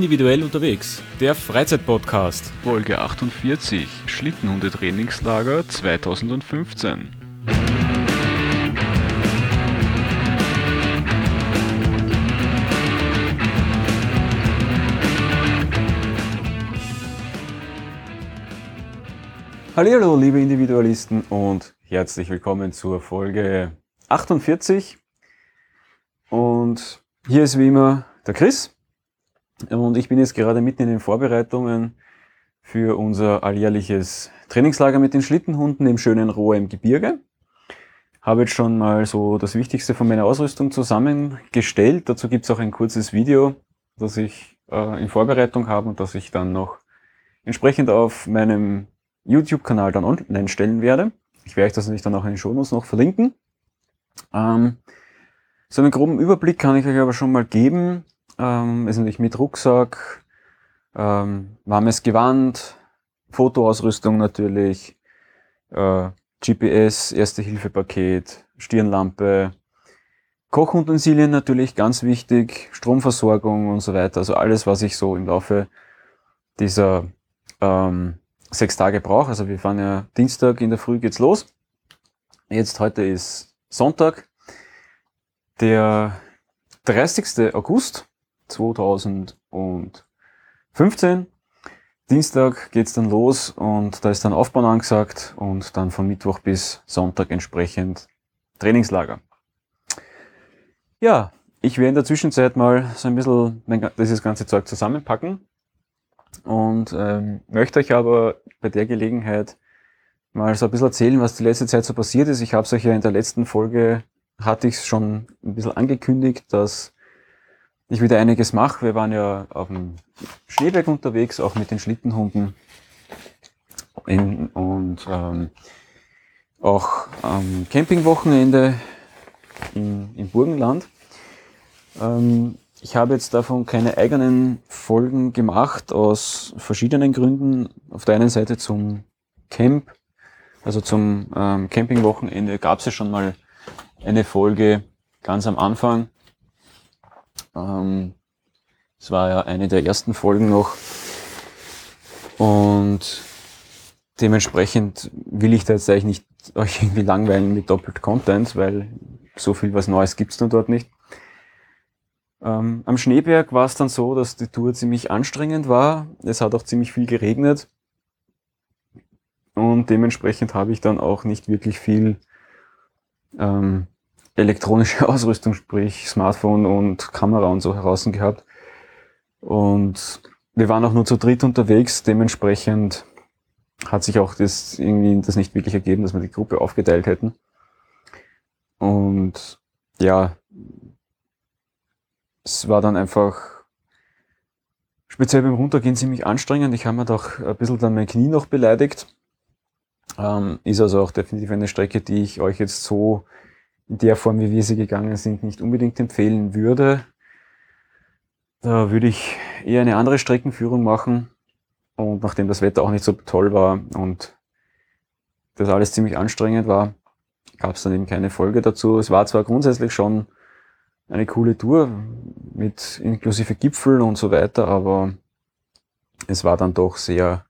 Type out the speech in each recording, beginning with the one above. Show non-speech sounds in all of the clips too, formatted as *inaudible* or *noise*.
Individuell unterwegs, der Freizeitpodcast. Folge 48, Schlittenhunde-Trainingslager 2015. Hallo, liebe Individualisten und herzlich willkommen zur Folge 48. Und hier ist wie immer der Chris. Und ich bin jetzt gerade mitten in den Vorbereitungen für unser alljährliches Trainingslager mit den Schlittenhunden im schönen Rohr im Gebirge. Habe jetzt schon mal so das Wichtigste von meiner Ausrüstung zusammengestellt. Dazu gibt es auch ein kurzes Video, das ich äh, in Vorbereitung habe und das ich dann noch entsprechend auf meinem YouTube-Kanal dann online stellen werde. Ich werde euch das natürlich dann auch in den Shownotes noch verlinken. Ähm, so einen groben Überblick kann ich euch aber schon mal geben. Ähm, ist natürlich mit Rucksack, ähm, warmes Gewand, Fotoausrüstung natürlich, äh, GPS, Erste-Hilfe-Paket, Stirnlampe, Kochutensilien natürlich ganz wichtig, Stromversorgung und so weiter. Also alles, was ich so im Laufe dieser ähm, sechs Tage brauche. Also wir fahren ja Dienstag in der Früh geht's los. Jetzt heute ist Sonntag, der 30. August 2015. Dienstag geht's dann los und da ist dann Aufbau angesagt und dann von Mittwoch bis Sonntag entsprechend Trainingslager. Ja, ich werde in der Zwischenzeit mal so ein bisschen mein, dieses ganze Zeug zusammenpacken und ähm, möchte euch aber bei der Gelegenheit mal so ein bisschen erzählen, was die letzte Zeit so passiert ist. Ich habe es euch ja in der letzten Folge, hatte ich es schon ein bisschen angekündigt, dass ich wieder einiges mache. Wir waren ja auf dem Schneeberg unterwegs, auch mit den Schlittenhunden. In, und ähm, auch am Campingwochenende in, in Burgenland. Ähm, ich habe jetzt davon keine eigenen Folgen gemacht, aus verschiedenen Gründen. Auf der einen Seite zum Camp, also zum ähm, Campingwochenende gab es ja schon mal eine Folge ganz am Anfang. Ähm, es war ja eine der ersten Folgen noch. Und dementsprechend will ich da jetzt eigentlich nicht euch irgendwie langweilen mit doppelt Content, weil so viel was Neues gibt's dann dort nicht. Ähm, am Schneeberg war es dann so, dass die Tour ziemlich anstrengend war. Es hat auch ziemlich viel geregnet. Und dementsprechend habe ich dann auch nicht wirklich viel ähm, elektronische *laughs* Ausrüstung, sprich Smartphone und Kamera und so heraus gehabt. Und wir waren auch nur zu dritt unterwegs, dementsprechend hat sich auch das irgendwie das nicht wirklich ergeben, dass wir die Gruppe aufgeteilt hätten. Und ja, es war dann einfach speziell beim Runtergehen ziemlich anstrengend. Ich habe mir doch ein bisschen dann mein Knie noch beleidigt. Ähm, ist also auch definitiv eine Strecke, die ich euch jetzt so in der Form, wie wir sie gegangen sind, nicht unbedingt empfehlen würde. Da würde ich eher eine andere Streckenführung machen. Und nachdem das Wetter auch nicht so toll war und das alles ziemlich anstrengend war, gab es dann eben keine Folge dazu. Es war zwar grundsätzlich schon eine coole Tour mit inklusive Gipfel und so weiter, aber es war dann doch sehr,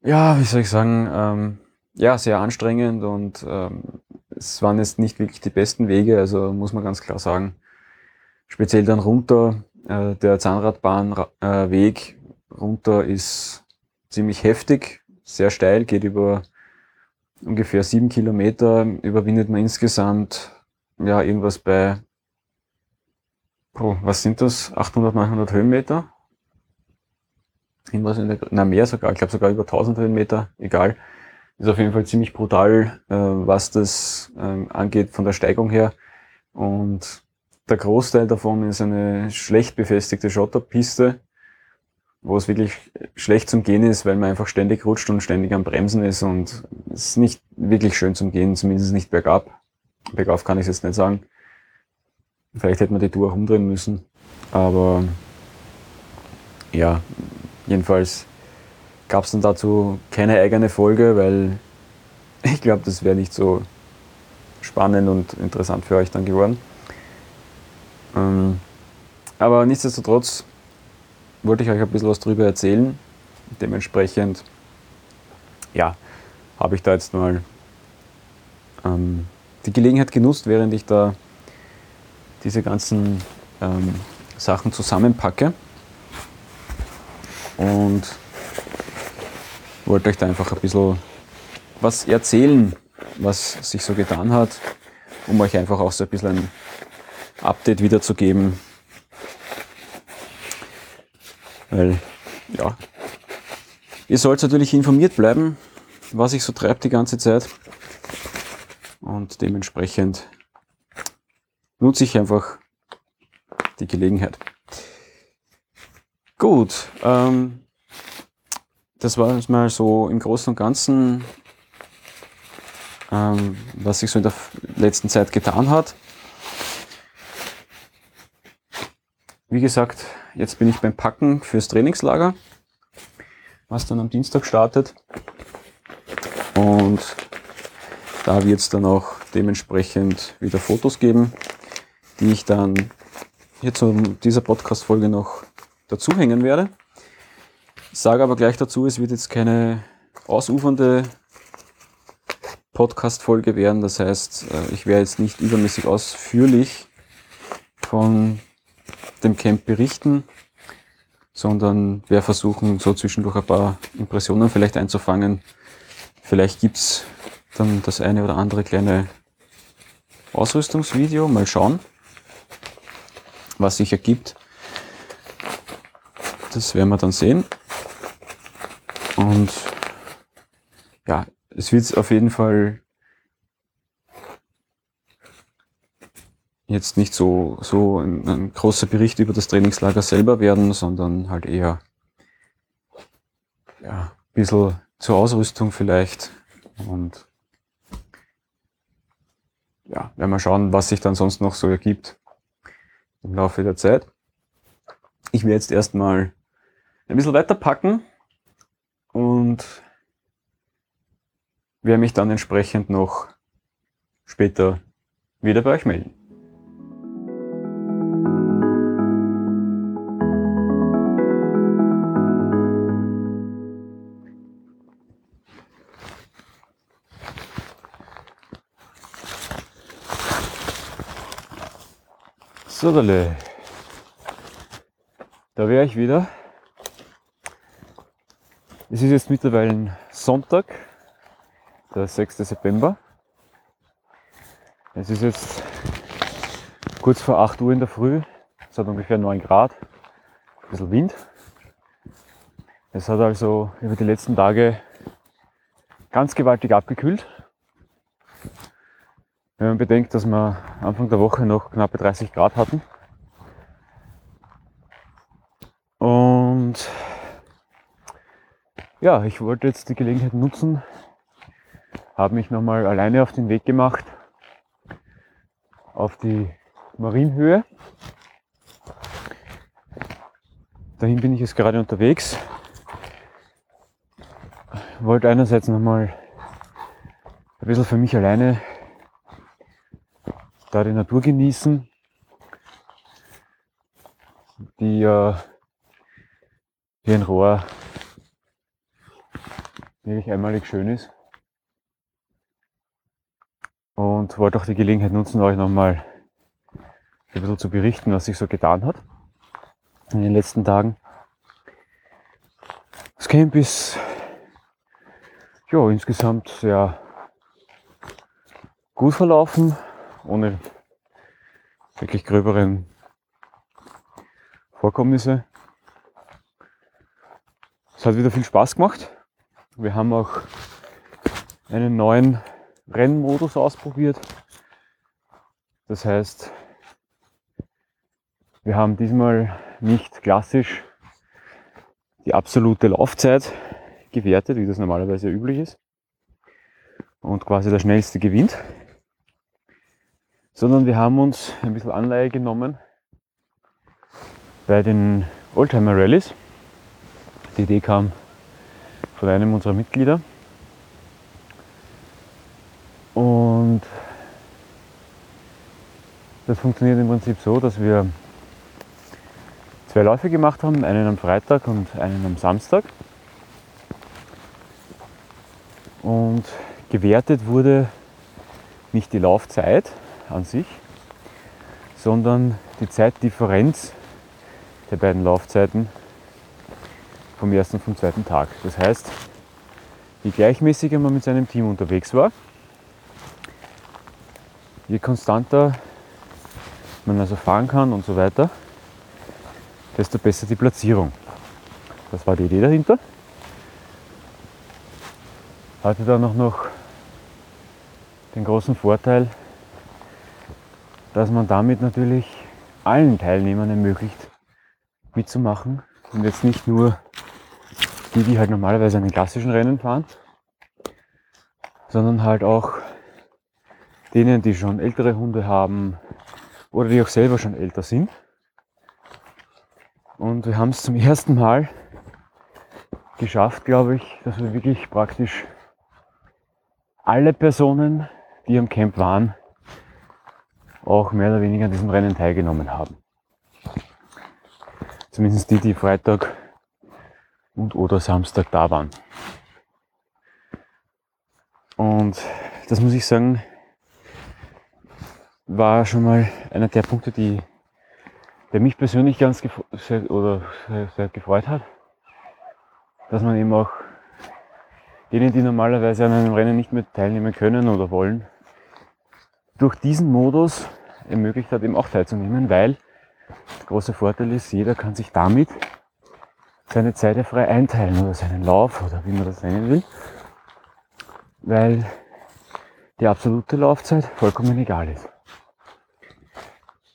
ja, wie soll ich sagen, ähm, ja, sehr anstrengend und ähm, es waren jetzt nicht wirklich die besten Wege, also muss man ganz klar sagen. Speziell dann runter, äh, der Zahnradbahnweg äh, runter ist ziemlich heftig, sehr steil, geht über ungefähr sieben Kilometer, überwindet man insgesamt ja irgendwas bei, oh, was sind das, 800, 900 Höhenmeter? Irgendwas in der, na mehr sogar, ich glaube sogar über 1000 Höhenmeter, egal. Ist auf jeden Fall ziemlich brutal, äh, was das ähm, angeht von der Steigung her. Und der Großteil davon ist eine schlecht befestigte Schotterpiste, wo es wirklich schlecht zum Gehen ist, weil man einfach ständig rutscht und ständig am Bremsen ist und es ist nicht wirklich schön zum Gehen, zumindest nicht bergab. Bergauf kann ich es jetzt nicht sagen. Vielleicht hätte man die Tour auch umdrehen müssen, aber ja, jedenfalls gab es dann dazu keine eigene Folge, weil *laughs* ich glaube, das wäre nicht so spannend und interessant für euch dann geworden. Ähm, aber nichtsdestotrotz wollte ich euch ein bisschen was darüber erzählen. Dementsprechend, ja, habe ich da jetzt mal ähm, die Gelegenheit genutzt, während ich da diese ganzen ähm, Sachen zusammenpacke und wollte euch da einfach ein bisschen was erzählen, was sich so getan hat, um euch einfach auch so ein bisschen ein Update wiederzugeben. Weil, ja, ihr sollt natürlich informiert bleiben, was sich so treibt die ganze Zeit. Und dementsprechend nutze ich einfach die Gelegenheit. Gut, ähm, das war mal so im Großen und Ganzen, ähm, was sich so in der letzten Zeit getan hat. Wie gesagt, jetzt bin ich beim Packen fürs Trainingslager, was dann am Dienstag startet. Und da wird es dann auch dementsprechend wieder Fotos geben, die ich dann hier zu dieser Podcast-Folge noch dazuhängen werde. Ich sage aber gleich dazu, es wird jetzt keine ausufernde Podcast-Folge werden. Das heißt, äh, ich werde jetzt nicht übermäßig ausführlich von dem Camp berichten, sondern werde versuchen, so zwischendurch ein paar Impressionen vielleicht einzufangen. Vielleicht gibt es dann das eine oder andere kleine Ausrüstungsvideo. Mal schauen, was sich ergibt. Das werden wir dann sehen. Und ja, es wird auf jeden Fall jetzt nicht so, so ein, ein, großer Bericht über das Trainingslager selber werden, sondern halt eher ja, ein bisschen zur Ausrüstung vielleicht. Und ja, werden wir schauen, was sich dann sonst noch so ergibt im Laufe der Zeit. Ich werde jetzt erstmal ein bisschen weiter packen und werde mich dann entsprechend noch später wieder bei euch melden. So, da wäre ich wieder. Es ist jetzt mittlerweile Sonntag, der 6. September. Es ist jetzt kurz vor 8 Uhr in der Früh. Es hat ungefähr 9 Grad, ein bisschen Wind. Es hat also über die letzten Tage ganz gewaltig abgekühlt. Wenn man bedenkt, dass wir Anfang der Woche noch knappe 30 Grad hatten. Ja, ich wollte jetzt die Gelegenheit nutzen, habe mich nochmal alleine auf den Weg gemacht auf die Marienhöhe. Dahin bin ich jetzt gerade unterwegs. Wollte einerseits nochmal ein bisschen für mich alleine da die Natur genießen, die äh, hier in Rohr wirklich einmalig schön ist. Und wollte auch die Gelegenheit nutzen, euch nochmal ein bisschen zu berichten, was sich so getan hat in den letzten Tagen. Das Camp ist ja, insgesamt sehr gut verlaufen ohne wirklich gröberen Vorkommnisse. Es hat wieder viel Spaß gemacht. Wir haben auch einen neuen Rennmodus ausprobiert. Das heißt, wir haben diesmal nicht klassisch die absolute Laufzeit gewertet, wie das normalerweise üblich ist. Und quasi der schnellste gewinnt sondern wir haben uns ein bisschen Anleihe genommen bei den Oldtimer Rallies. Die Idee kam von einem unserer Mitglieder. Und das funktioniert im Prinzip so, dass wir zwei Läufe gemacht haben, einen am Freitag und einen am Samstag. Und gewertet wurde nicht die Laufzeit an sich, sondern die Zeitdifferenz der beiden Laufzeiten vom ersten und vom zweiten Tag. Das heißt, je gleichmäßiger man mit seinem Team unterwegs war, je konstanter man also fahren kann und so weiter, desto besser die Platzierung. Das war die Idee dahinter. Hatte dann auch noch den großen Vorteil, dass man damit natürlich allen Teilnehmern ermöglicht, mitzumachen und jetzt nicht nur die, die halt normalerweise einen klassischen Rennen fahren, sondern halt auch denen, die schon ältere Hunde haben oder die auch selber schon älter sind. Und wir haben es zum ersten Mal geschafft, glaube ich, dass wir wirklich praktisch alle Personen, die am Camp waren, auch mehr oder weniger an diesem Rennen teilgenommen haben. Zumindest die, die Freitag und oder Samstag da waren. Und das muss ich sagen, war schon mal einer der Punkte, die, der mich persönlich ganz sehr, oder sehr, sehr gefreut hat, dass man eben auch denen, die normalerweise an einem Rennen nicht mehr teilnehmen können oder wollen, durch diesen Modus ermöglicht hat, eben auch teilzunehmen, weil der große Vorteil ist, jeder kann sich damit seine Zeit frei einteilen oder seinen Lauf oder wie man das nennen will, weil die absolute Laufzeit vollkommen egal ist.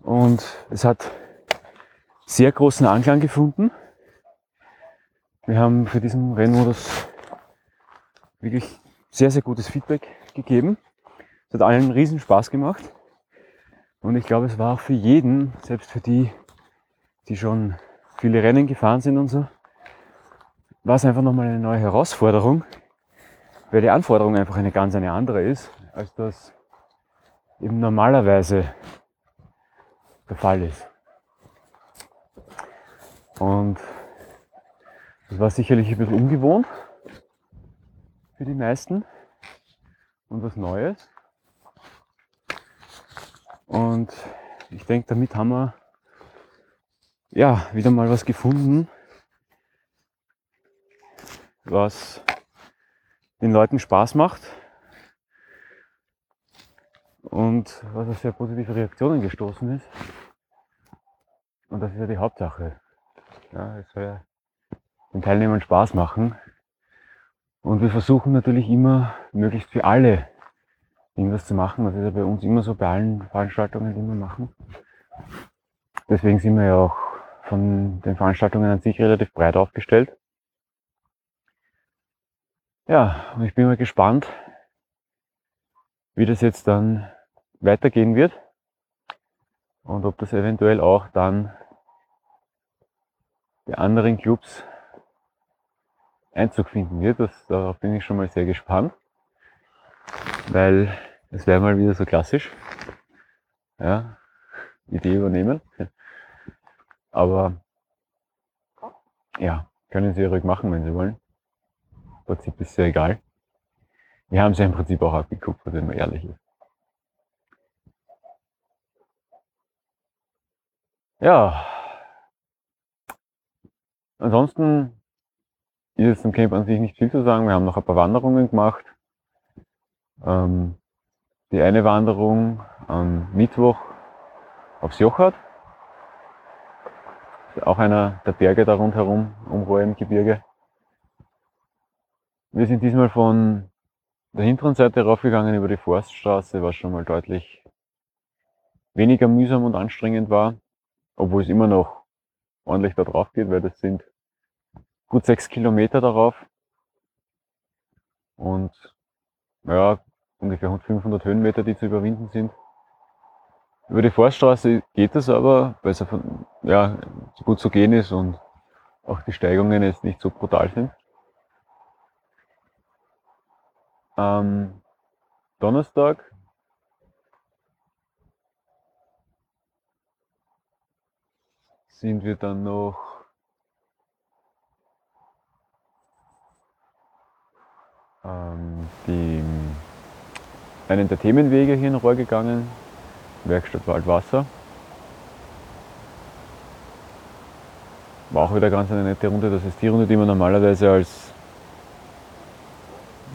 Und es hat sehr großen Anklang gefunden. Wir haben für diesen Rennmodus wirklich sehr, sehr gutes Feedback gegeben. Es hat allen riesen Spaß gemacht. Und ich glaube, es war auch für jeden, selbst für die, die schon viele Rennen gefahren sind und so, war es einfach nochmal eine neue Herausforderung, weil die Anforderung einfach eine ganz eine andere ist, als das eben normalerweise der Fall ist. Und das war sicherlich ein bisschen ungewohnt für die meisten und was Neues. Und ich denke, damit haben wir ja wieder mal was gefunden, was den Leuten Spaß macht und was auf sehr positive Reaktionen gestoßen ist. Und das ist ja die Hauptsache. Ja, es soll ja den Teilnehmern Spaß machen. Und wir versuchen natürlich immer, möglichst für alle irgendwas zu machen. Das ist ja bei uns immer so bei allen Veranstaltungen, die wir machen. Deswegen sind wir ja auch von den Veranstaltungen an sich relativ breit aufgestellt. Ja, und ich bin mal gespannt, wie das jetzt dann weitergehen wird und ob das eventuell auch dann bei anderen Clubs Einzug finden wird. Das, darauf bin ich schon mal sehr gespannt, weil es wäre mal wieder so klassisch. Ja, Idee übernehmen. Aber ja, können Sie ruhig machen, wenn Sie wollen. Prinzip ist ja egal. Wir haben ja im Prinzip auch abgekupfert, wenn man ehrlich ist. Ja. Ansonsten ist jetzt im Camp an sich nicht viel zu sagen. Wir haben noch ein paar Wanderungen gemacht. Ähm, die eine Wanderung am Mittwoch aufs Jochart. Auch einer der Berge da rundherum, um Rohr im Gebirge. Wir sind diesmal von der hinteren Seite raufgegangen über die Forststraße, was schon mal deutlich weniger mühsam und anstrengend war, obwohl es immer noch ordentlich da drauf geht, weil das sind gut sechs Kilometer darauf und ja, ungefähr 500 Höhenmeter, die zu überwinden sind. Über die Forststraße geht es aber, weil es ja, gut zu gehen ist und auch die Steigungen jetzt nicht so brutal sind. Am Donnerstag sind wir dann noch ähm, die, einen der Themenwege hier in Rohr gegangen, Werkstatt Waldwasser. War auch wieder ganz eine nette Runde. Das ist die Runde, die wir normalerweise als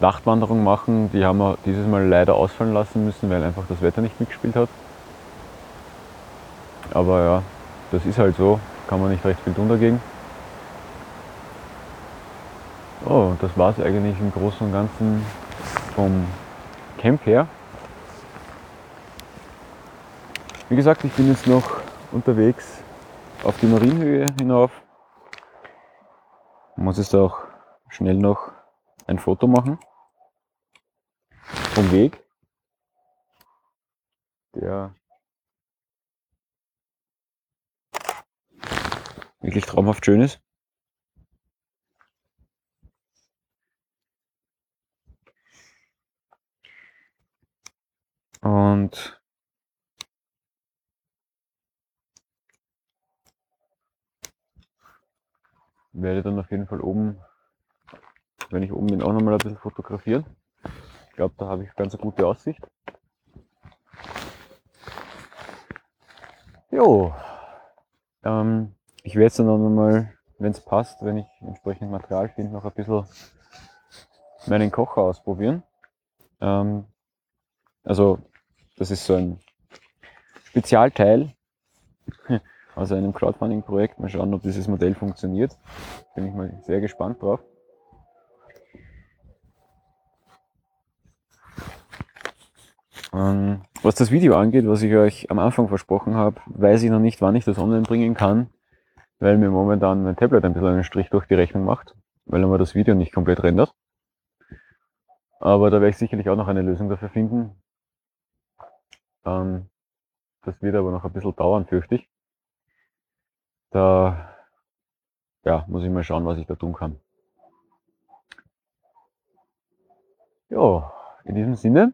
Nachtwanderung machen. Die haben wir dieses Mal leider ausfallen lassen müssen, weil einfach das Wetter nicht mitgespielt hat. Aber ja, das ist halt so, kann man nicht recht viel tun dagegen. Oh, das war es eigentlich im Großen und Ganzen vom Camp her. Wie gesagt, ich bin jetzt noch unterwegs auf die Marienhöhe hinauf. Muss jetzt auch schnell noch ein Foto machen vom Weg, der wirklich traumhaft schön ist. Und werde dann auf jeden Fall oben, wenn ich oben bin, auch nochmal ein bisschen fotografieren. Ich glaube, da habe ich ganz eine gute Aussicht. Jo, ähm, ich werde jetzt dann nochmal, wenn es passt, wenn ich entsprechend Material finde, noch ein bisschen meinen Kocher ausprobieren. Ähm, also, das ist so ein Spezialteil *laughs* aus einem Crowdfunding-Projekt. Mal schauen, ob dieses Modell funktioniert. Bin ich mal sehr gespannt drauf. Ähm, was das Video angeht, was ich euch am Anfang versprochen habe, weiß ich noch nicht, wann ich das online bringen kann, weil mir momentan mein Tablet ein bisschen einen Strich durch die Rechnung macht, weil er mir das Video nicht komplett rendert. Aber da werde ich sicherlich auch noch eine Lösung dafür finden. Ähm, das wird aber noch ein bisschen dauern, fürchte ich. Da ja, muss ich mal schauen, was ich da tun kann. Ja, in diesem Sinne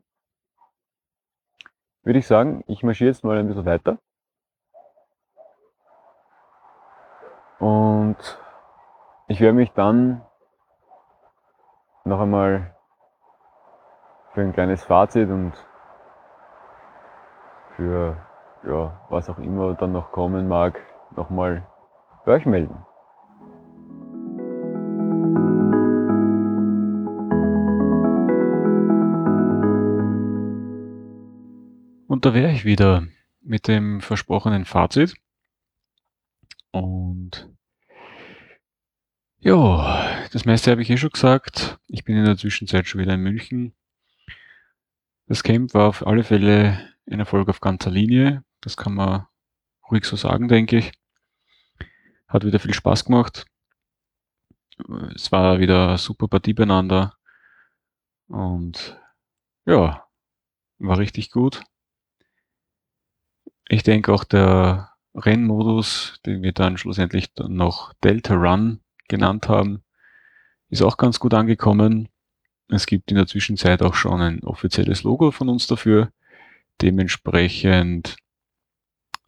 würde ich sagen, ich marschiere jetzt mal ein bisschen weiter. Und ich werde mich dann noch einmal für ein kleines Fazit und für ja, was auch immer dann noch kommen mag, nochmal bei euch melden. Und da wäre ich wieder mit dem versprochenen Fazit. Und ja, das meiste habe ich eh schon gesagt. Ich bin in der Zwischenzeit schon wieder in München. Das Camp war auf alle Fälle ein Erfolg auf ganzer Linie. Das kann man ruhig so sagen, denke ich. Hat wieder viel Spaß gemacht. Es war wieder eine super Partie beieinander. Und ja, war richtig gut. Ich denke auch der Rennmodus, den wir dann schlussendlich dann noch Delta Run genannt haben, ist auch ganz gut angekommen. Es gibt in der Zwischenzeit auch schon ein offizielles Logo von uns dafür. Dementsprechend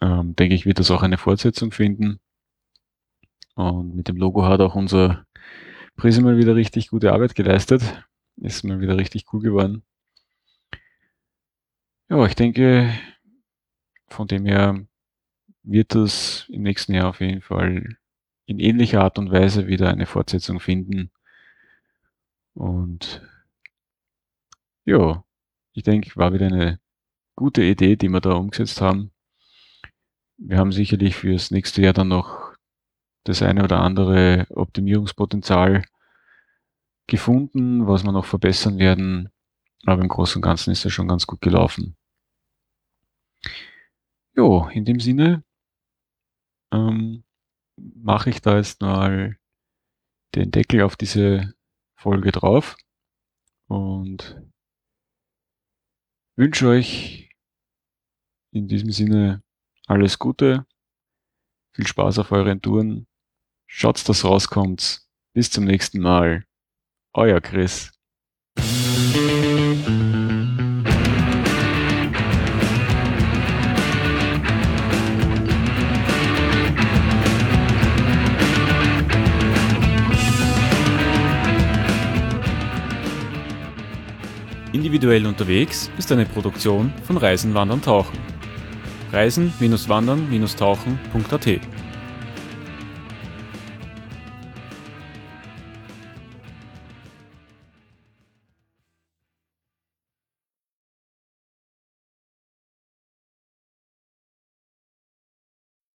ähm, denke ich, wird das auch eine Fortsetzung finden. Und mit dem Logo hat auch unser Prism mal wieder richtig gute Arbeit geleistet. Ist mal wieder richtig cool geworden. Ja, ich denke, von dem her wird das im nächsten Jahr auf jeden Fall in ähnlicher Art und Weise wieder eine Fortsetzung finden. Und ja, ich denke, war wieder eine gute Idee, die wir da umgesetzt haben. Wir haben sicherlich fürs nächste Jahr dann noch das eine oder andere Optimierungspotenzial gefunden, was wir noch verbessern werden. Aber im Großen und Ganzen ist es schon ganz gut gelaufen. Jo, in dem Sinne ähm, mache ich da jetzt mal den Deckel auf diese Folge drauf und wünsche euch in diesem Sinne alles Gute, viel Spaß auf euren Touren, schaut, dass rauskommt. Bis zum nächsten Mal. Euer Chris. Individuell unterwegs ist eine Produktion von Reisen, Wandern, Tauchen. Reisen-wandern-tauchen.at